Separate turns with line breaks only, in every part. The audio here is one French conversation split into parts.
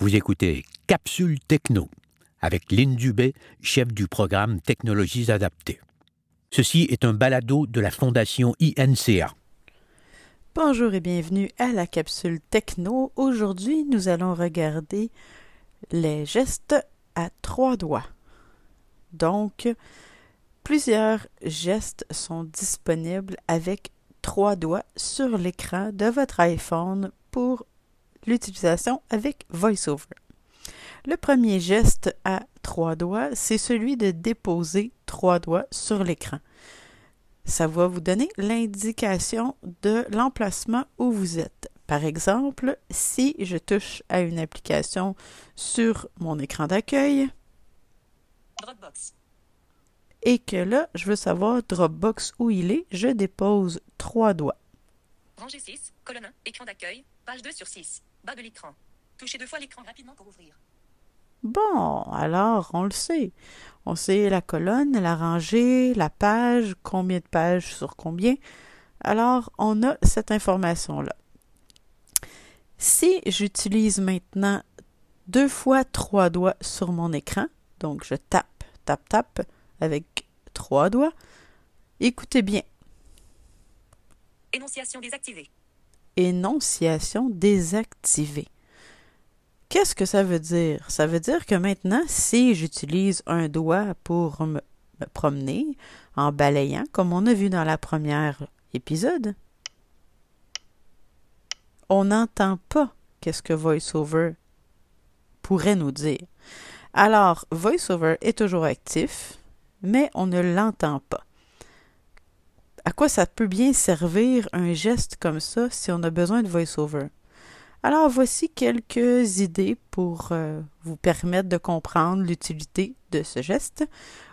Vous écoutez Capsule Techno avec Lynn Dubé, chef du programme Technologies adaptées. Ceci est un balado de la Fondation INCA.
Bonjour et bienvenue à la capsule techno. Aujourd'hui, nous allons regarder les gestes à trois doigts. Donc, plusieurs gestes sont disponibles avec trois doigts sur l'écran de votre iPhone pour l'utilisation avec VoiceOver. Le premier geste à trois doigts, c'est celui de déposer trois doigts sur l'écran. Ça va vous donner l'indication de l'emplacement où vous êtes. Par exemple, si je touche à une application sur mon écran d'accueil et que là, je veux savoir Dropbox où il est, je dépose trois doigts.
Rangée 6, colonne 1, écran d'accueil, page 2 sur 6, bas de l'écran. Touchez deux fois l'écran rapidement pour ouvrir.
Bon, alors on le sait. On sait la colonne, la rangée, la page, combien de pages sur combien. Alors on a cette information-là. Si j'utilise maintenant deux fois trois doigts sur mon écran, donc je tape, tape, tape avec trois doigts, écoutez bien.
Énonciation désactivée.
Énonciation désactivée. Qu'est-ce que ça veut dire? Ça veut dire que maintenant, si j'utilise un doigt pour me, me promener en balayant, comme on a vu dans la première épisode, on n'entend pas qu'est-ce que VoiceOver pourrait nous dire. Alors, VoiceOver est toujours actif, mais on ne l'entend pas. À quoi ça peut bien servir un geste comme ça si on a besoin de VoiceOver? Alors voici quelques idées pour euh, vous permettre de comprendre l'utilité de ce geste.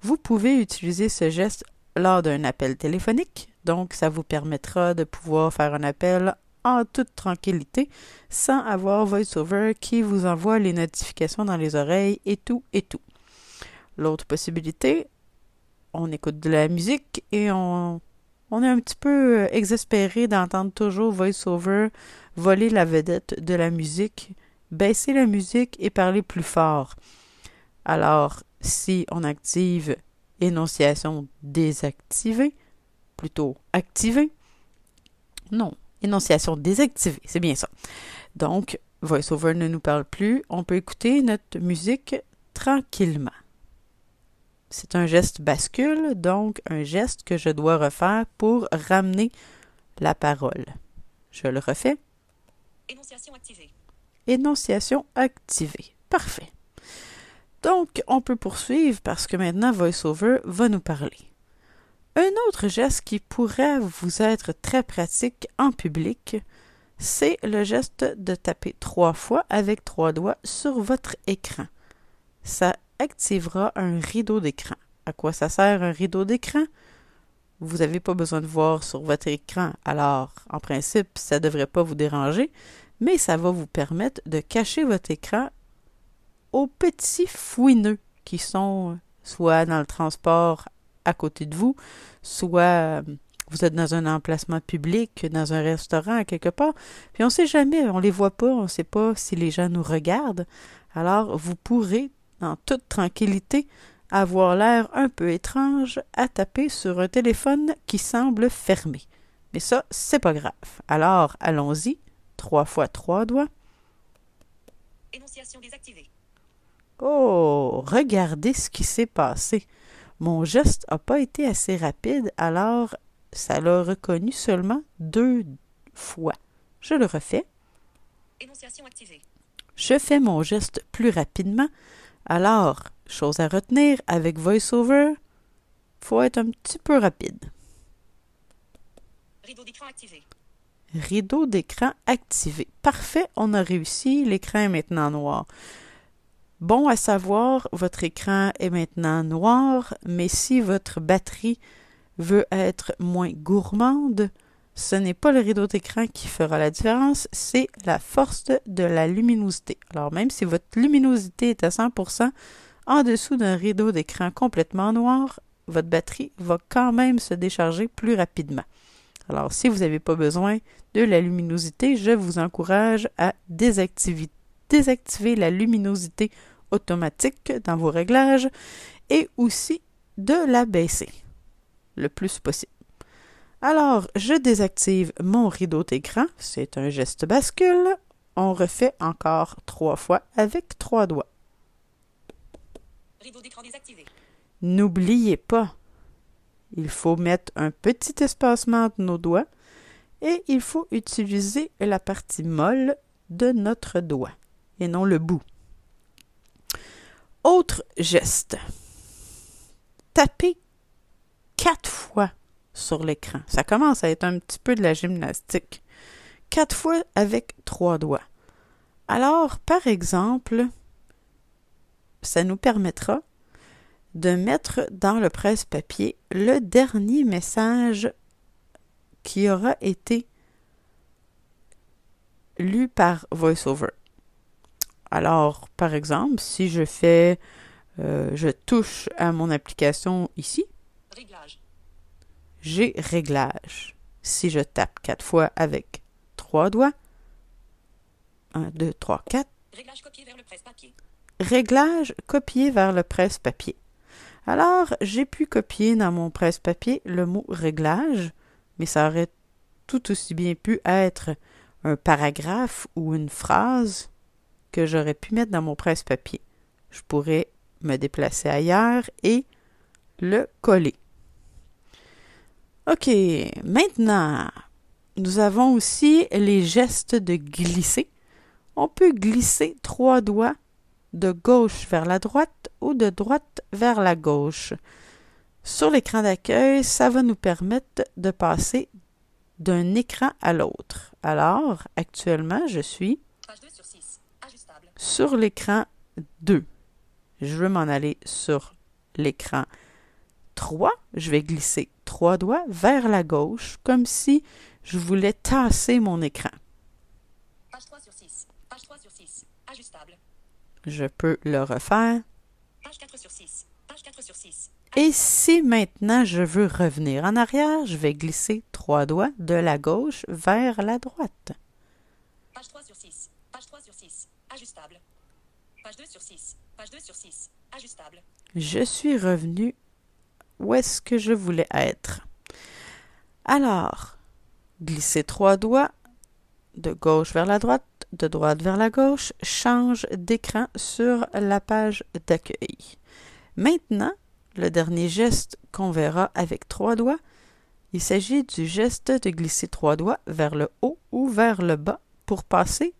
Vous pouvez utiliser ce geste lors d'un appel téléphonique, donc ça vous permettra de pouvoir faire un appel en toute tranquillité sans avoir VoiceOver qui vous envoie les notifications dans les oreilles et tout et tout. L'autre possibilité, on écoute de la musique et on, on est un petit peu euh, exaspéré d'entendre toujours VoiceOver voler la vedette de la musique, baisser la musique et parler plus fort. Alors, si on active énonciation désactivée, plutôt activée, non, énonciation désactivée, c'est bien ça. Donc, VoiceOver ne nous parle plus, on peut écouter notre musique tranquillement. C'est un geste bascule, donc un geste que je dois refaire pour ramener la parole. Je le refais.
Énonciation activée.
Énonciation activée. Parfait. Donc, on peut poursuivre parce que maintenant VoiceOver va nous parler. Un autre geste qui pourrait vous être très pratique en public, c'est le geste de taper trois fois avec trois doigts sur votre écran. Ça activera un rideau d'écran. À quoi ça sert un rideau d'écran? Vous n'avez pas besoin de voir sur votre écran, alors en principe, ça ne devrait pas vous déranger, mais ça va vous permettre de cacher votre écran aux petits fouineux qui sont soit dans le transport à côté de vous, soit euh, vous êtes dans un emplacement public, dans un restaurant, quelque part, puis on ne sait jamais, on ne les voit pas, on ne sait pas si les gens nous regardent. Alors, vous pourrez, en toute tranquillité, avoir l'air un peu étrange à taper sur un téléphone qui semble fermé. Mais ça, c'est pas grave. Alors, allons-y. Trois fois trois doigts.
Énonciation désactivée.
Oh, regardez ce qui s'est passé. Mon geste n'a pas été assez rapide, alors ça l'a reconnu seulement deux fois. Je le refais.
Énonciation activée.
Je fais mon geste plus rapidement. Alors, chose à retenir avec VoiceOver, faut être un petit peu rapide.
Rideau d'écran activé.
Rideau d'écran activé. Parfait, on a réussi. L'écran est maintenant noir. Bon à savoir, votre écran est maintenant noir, mais si votre batterie veut être moins gourmande, ce n'est pas le rideau d'écran qui fera la différence, c'est la force de la luminosité. Alors même si votre luminosité est à 100%, en dessous d'un rideau d'écran complètement noir, votre batterie va quand même se décharger plus rapidement. Alors si vous n'avez pas besoin de la luminosité, je vous encourage à désactiver la luminosité automatique dans vos réglages et aussi de la baisser le plus possible. Alors, je désactive mon rideau d'écran, c'est un geste bascule. On refait encore trois fois avec trois doigts.
Rideau d'écran désactivé.
N'oubliez pas, il faut mettre un petit espacement entre nos doigts et il faut utiliser la partie molle de notre doigt et non le bout. Autre geste. Tapez quatre fois sur l'écran. Ça commence à être un petit peu de la gymnastique. Quatre fois avec trois doigts. Alors, par exemple, ça nous permettra de mettre dans le presse-papier le dernier message qui aura été lu par VoiceOver. Alors, par exemple, si je fais, euh, je touche à mon application ici,
Réglage.
J'ai réglage. Si je tape quatre fois avec trois doigts, 1, 2, 3, 4,
Réglage copié vers le presse-papier.
réglage copié vers le presse-papier. Alors, j'ai pu copier dans mon presse-papier le mot réglage, mais ça aurait tout aussi bien pu être un paragraphe ou une phrase que j'aurais pu mettre dans mon presse-papier. Je pourrais me déplacer ailleurs et le coller. OK, maintenant, nous avons aussi les gestes de glisser. On peut glisser trois doigts de gauche vers la droite ou de droite vers la gauche. Sur l'écran d'accueil, ça va nous permettre de passer d'un écran à l'autre. Alors, actuellement, je suis
Page 2 sur 6. Ajustable.
sur l'écran 2. Je veux m'en aller sur l'écran 3. Je vais glisser trois doigts vers la gauche comme si je voulais tasser mon écran.
Page 3 sur 6. Page 3 sur 6. Ajustable.
Je peux le refaire.
Page 4 sur 6. Page 4 sur 6.
Et si maintenant je veux revenir en arrière, je vais glisser trois doigts de la gauche vers la droite.
Page 3 sur 6. Page 3 sur 6. Ajustable. Page 2 sur 6. Page 2 sur 6. Ajustable.
Je suis revenu où est-ce que je voulais être? Alors, glisser trois doigts de gauche vers la droite, de droite vers la gauche, change d'écran sur la page d'accueil. Maintenant, le dernier geste qu'on verra avec trois doigts, il s'agit du geste de glisser trois doigts vers le haut ou vers le bas pour passer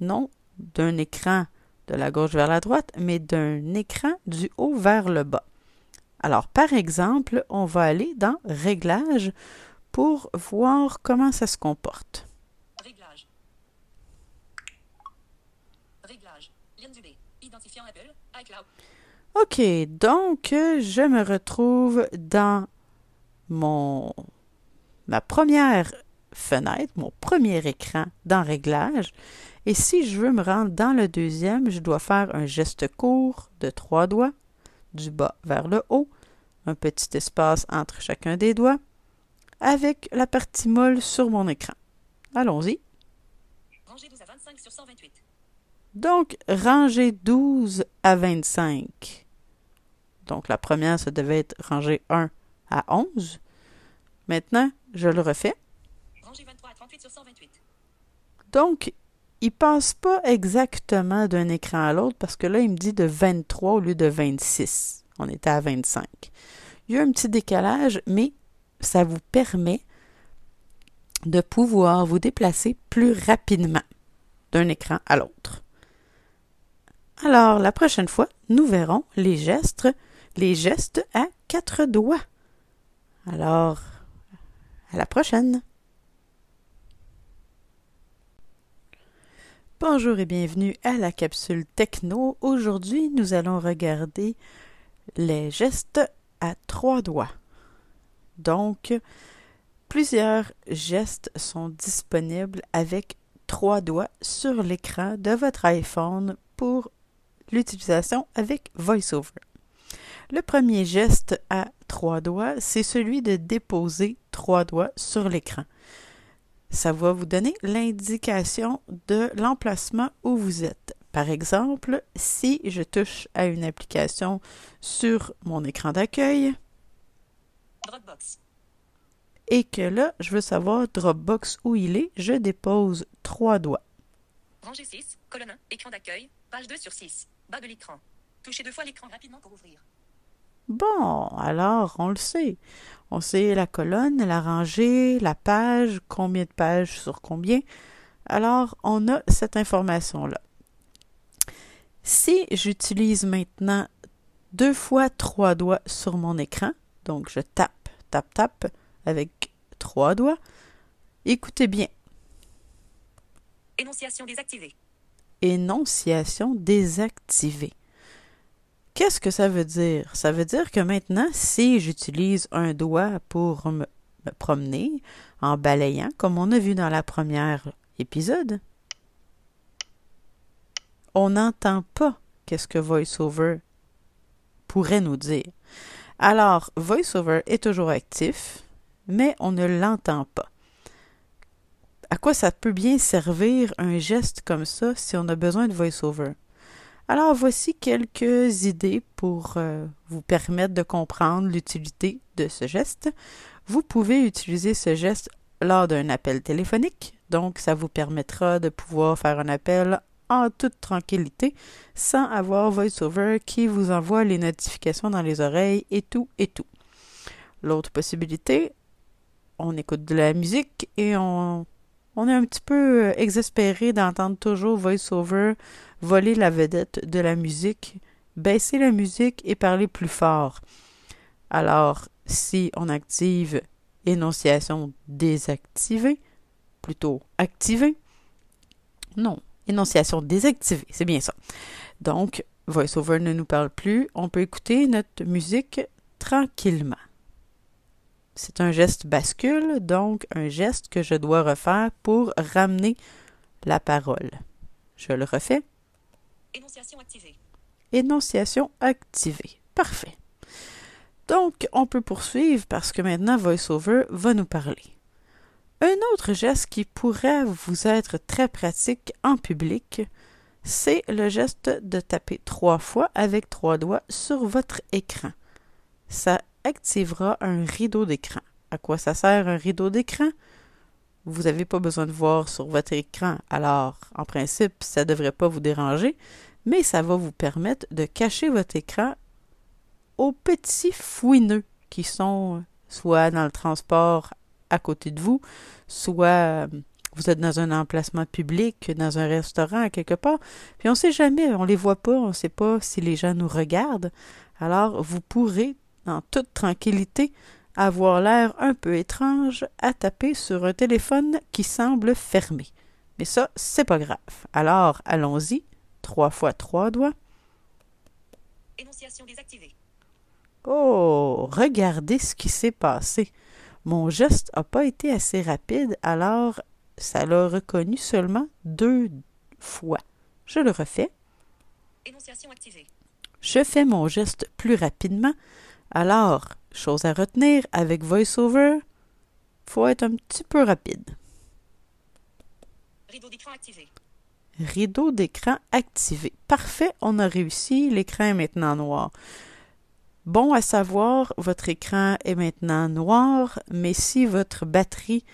non d'un écran de la gauche vers la droite, mais d'un écran du haut vers le bas. Alors, par exemple, on va aller dans Réglages pour voir comment ça se comporte.
Réglage. Réglage. Lien du B. Identifiant Apple. iCloud.
OK, donc je me retrouve dans mon ma première fenêtre, mon premier écran dans Réglages. Et si je veux me rendre dans le deuxième, je dois faire un geste court de trois doigts, du bas vers le haut, un petit espace entre chacun des doigts, avec la partie molle sur mon écran. Allons-y.
Rangée 12 à 25 sur 128.
Donc, rangée 12 à 25. Donc, la première, ça devait être rangée 1 à 11. Maintenant, je le refais.
Rangée 23 à 38 sur 128.
Donc, il passe pas exactement d'un écran à l'autre parce que là, il me dit de 23 au lieu de 26. On était à 25. Il y a un petit décalage, mais ça vous permet de pouvoir vous déplacer plus rapidement d'un écran à l'autre. Alors, la prochaine fois, nous verrons les gestes, les gestes à quatre doigts. Alors, à la prochaine. Bonjour et bienvenue à la capsule techno. Aujourd'hui, nous allons regarder les gestes à trois doigts. Donc, plusieurs gestes sont disponibles avec trois doigts sur l'écran de votre iPhone pour l'utilisation avec VoiceOver. Le premier geste à trois doigts, c'est celui de déposer trois doigts sur l'écran. Ça va vous donner l'indication de l'emplacement où vous êtes. Par exemple, si je touche à une application sur mon écran d'accueil et que là, je veux savoir Dropbox où il est, je dépose trois doigts.
Rangée 6, colonne 1, écran d'accueil, page 2 sur 6. Bas de l'écran. Touchez deux fois l'écran rapidement pour ouvrir.
Bon, alors on le sait. On sait la colonne, la rangée, la page, combien de pages sur combien. Alors, on a cette information-là. Si j'utilise maintenant deux fois trois doigts sur mon écran, donc je tape, tape, tape avec trois doigts, écoutez bien,
Énonciation désactivée.
énonciation désactivée. Qu'est-ce que ça veut dire? Ça veut dire que maintenant, si j'utilise un doigt pour me, me promener en balayant, comme on a vu dans la première épisode, on n'entend pas qu'est-ce que VoiceOver pourrait nous dire. Alors, VoiceOver est toujours actif, mais on ne l'entend pas. À quoi ça peut bien servir un geste comme ça si on a besoin de VoiceOver? Alors, voici quelques idées pour euh, vous permettre de comprendre l'utilité de ce geste. Vous pouvez utiliser ce geste lors d'un appel téléphonique, donc ça vous permettra de pouvoir faire un appel en toute tranquillité sans avoir VoiceOver qui vous envoie les notifications dans les oreilles et tout et tout. L'autre possibilité, on écoute de la musique et on, on est un petit peu euh, exaspéré d'entendre toujours VoiceOver voler la vedette de la musique, baisser la musique et parler plus fort. Alors, si on active énonciation désactivée, plutôt activée, non, énonciation désactivée, c'est bien ça. Donc, VoiceOver ne nous parle plus, on peut écouter notre musique tranquillement. C'est un geste bascule, donc un geste que je dois refaire pour ramener la parole. Je le refais.
Énonciation activée.
Énonciation activée. Parfait. Donc, on peut poursuivre parce que maintenant VoiceOver va nous parler. Un autre geste qui pourrait vous être très pratique en public, c'est le geste de taper trois fois avec trois doigts sur votre écran. Ça activera un rideau d'écran. À quoi ça sert un rideau d'écran? Vous n'avez pas besoin de voir sur votre écran, alors en principe, ça ne devrait pas vous déranger, mais ça va vous permettre de cacher votre écran aux petits fouineux qui sont soit dans le transport à côté de vous, soit euh, vous êtes dans un emplacement public, dans un restaurant, quelque part, puis on ne sait jamais, on les voit pas, on ne sait pas si les gens nous regardent. Alors, vous pourrez, en toute tranquillité, avoir l'air un peu étrange à taper sur un téléphone qui semble fermé. Mais ça, c'est pas grave. Alors, allons-y. Trois fois trois doigts.
Énonciation désactivée.
Oh, regardez ce qui s'est passé. Mon geste n'a pas été assez rapide, alors ça l'a reconnu seulement deux fois. Je le refais.
Énonciation activée.
Je fais mon geste plus rapidement. Alors, chose à retenir avec VoiceOver, faut être un petit peu rapide.
Rideau d'écran activé.
Rideau d'écran activé. Parfait, on a réussi. L'écran est maintenant noir. Bon à savoir, votre écran est maintenant noir, mais si votre batterie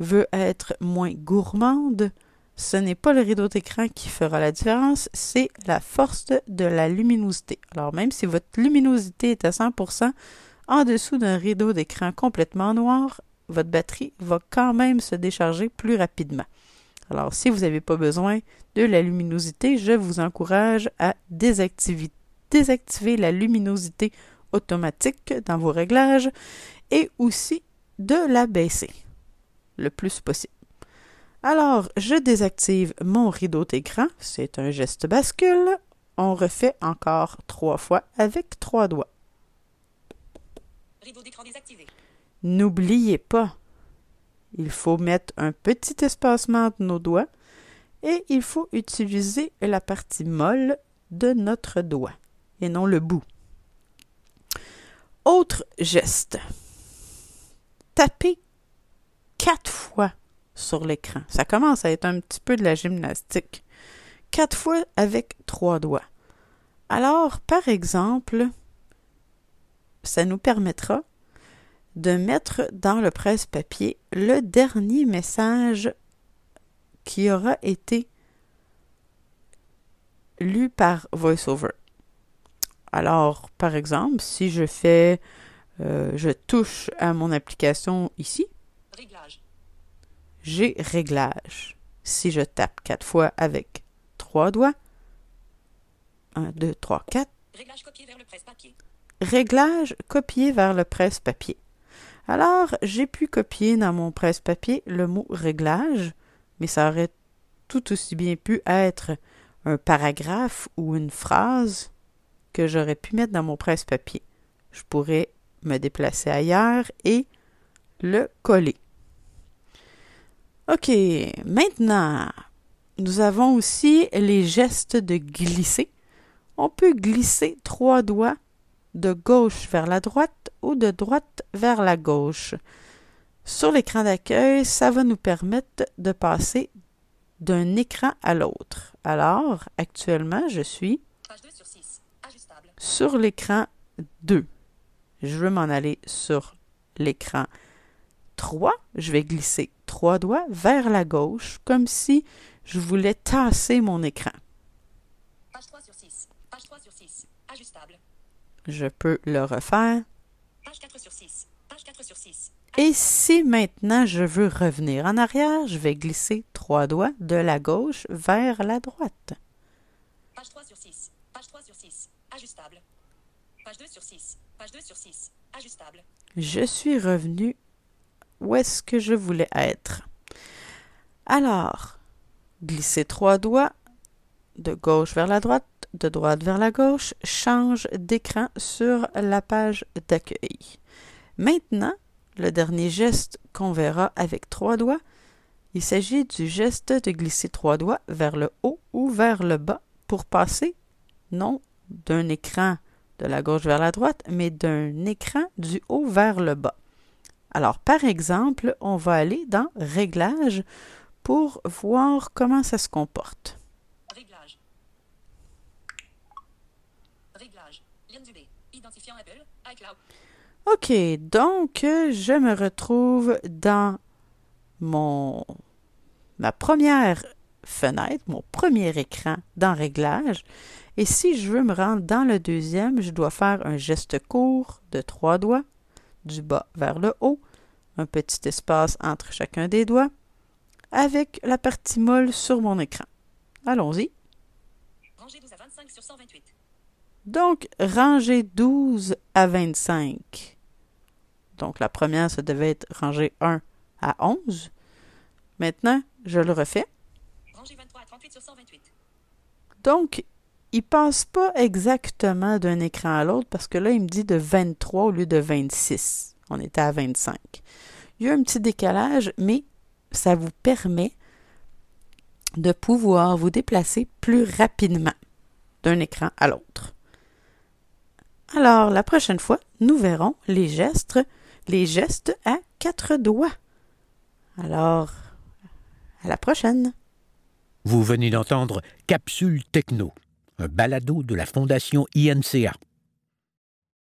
veut être moins gourmande, ce n'est pas le rideau d'écran qui fera la différence, c'est la force de la luminosité. Alors même si votre luminosité est à 100%, en dessous d'un rideau d'écran complètement noir, votre batterie va quand même se décharger plus rapidement. Alors si vous n'avez pas besoin de la luminosité, je vous encourage à désactiver, la luminosité automatique dans vos réglages et aussi de la baisser le plus possible. Alors, je désactive mon rideau d'écran. C'est un geste bascule. On refait encore trois fois avec trois doigts.
Rideau d'écran désactivé.
N'oubliez pas, il faut mettre un petit espacement entre nos doigts et il faut utiliser la partie molle de notre doigt et non le bout. Autre geste. Tapez quatre fois sur l'écran. Ça commence à être un petit peu de la gymnastique. quatre fois avec trois doigts. Alors, par exemple, ça nous permettra de mettre dans le presse-papier le dernier message qui aura été lu par VoiceOver. Alors, par exemple, si je fais, euh, je touche à mon application ici,
Réglage.
J'ai réglage. Si je tape quatre fois avec trois doigts, 1, 2, 3, 4,
Réglage copié vers le presse-papier.
réglage copié vers le presse-papier. Alors, j'ai pu copier dans mon presse-papier le mot réglage, mais ça aurait tout aussi bien pu être un paragraphe ou une phrase que j'aurais pu mettre dans mon presse-papier. Je pourrais me déplacer ailleurs et le coller. OK, maintenant, nous avons aussi les gestes de glisser. On peut glisser trois doigts de gauche vers la droite ou de droite vers la gauche. Sur l'écran d'accueil, ça va nous permettre de passer d'un écran à l'autre. Alors, actuellement, je suis
Page 2 sur 6. Ajustable.
sur l'écran 2. Je veux m'en aller sur l'écran 3. Je vais glisser trois doigts vers la gauche comme si je voulais tasser mon écran.
Page 3 sur 6. Page 3 sur 6. Ajustable.
Je peux le refaire.
Page 4 sur 6. Page 4 sur 6.
Et si maintenant je veux revenir en arrière, je vais glisser trois doigts de la gauche vers la droite.
Page 3 sur 6. Page 3 sur 6. Ajustable. Page 2 sur 6. Page 2 sur 6. Ajustable.
Je suis revenu où est-ce que je voulais être. Alors, glisser trois doigts de gauche vers la droite, de droite vers la gauche, change d'écran sur la page d'accueil. Maintenant, le dernier geste qu'on verra avec trois doigts, il s'agit du geste de glisser trois doigts vers le haut ou vers le bas pour passer non d'un écran de la gauche vers la droite, mais d'un écran du haut vers le bas. Alors, par exemple, on va aller dans Réglages pour voir comment ça se comporte.
Réglage. Réglage. Lien du B. Identifiant Apple. iCloud.
OK, donc je me retrouve dans mon ma première fenêtre, mon premier écran dans Réglages. Et si je veux me rendre dans le deuxième, je dois faire un geste court de trois doigts, du bas vers le haut, un petit espace entre chacun des doigts, avec la partie molle sur mon écran. Allons-y.
Rangée 12 à 25 sur 128.
Donc, rangée 12 à 25. Donc, la première, ça devait être rangée 1 à 11. Maintenant, je le refais.
Rangée 23 à 38 sur 128.
Donc, il passe pas exactement d'un écran à l'autre parce que là, il me dit de 23 au lieu de 26. On était à 25. Il y a un petit décalage, mais ça vous permet de pouvoir vous déplacer plus rapidement d'un écran à l'autre. Alors, la prochaine fois, nous verrons les gestes, les gestes à quatre doigts. Alors, à la prochaine.
Vous venez d'entendre Capsule Techno, un balado de la Fondation INCA.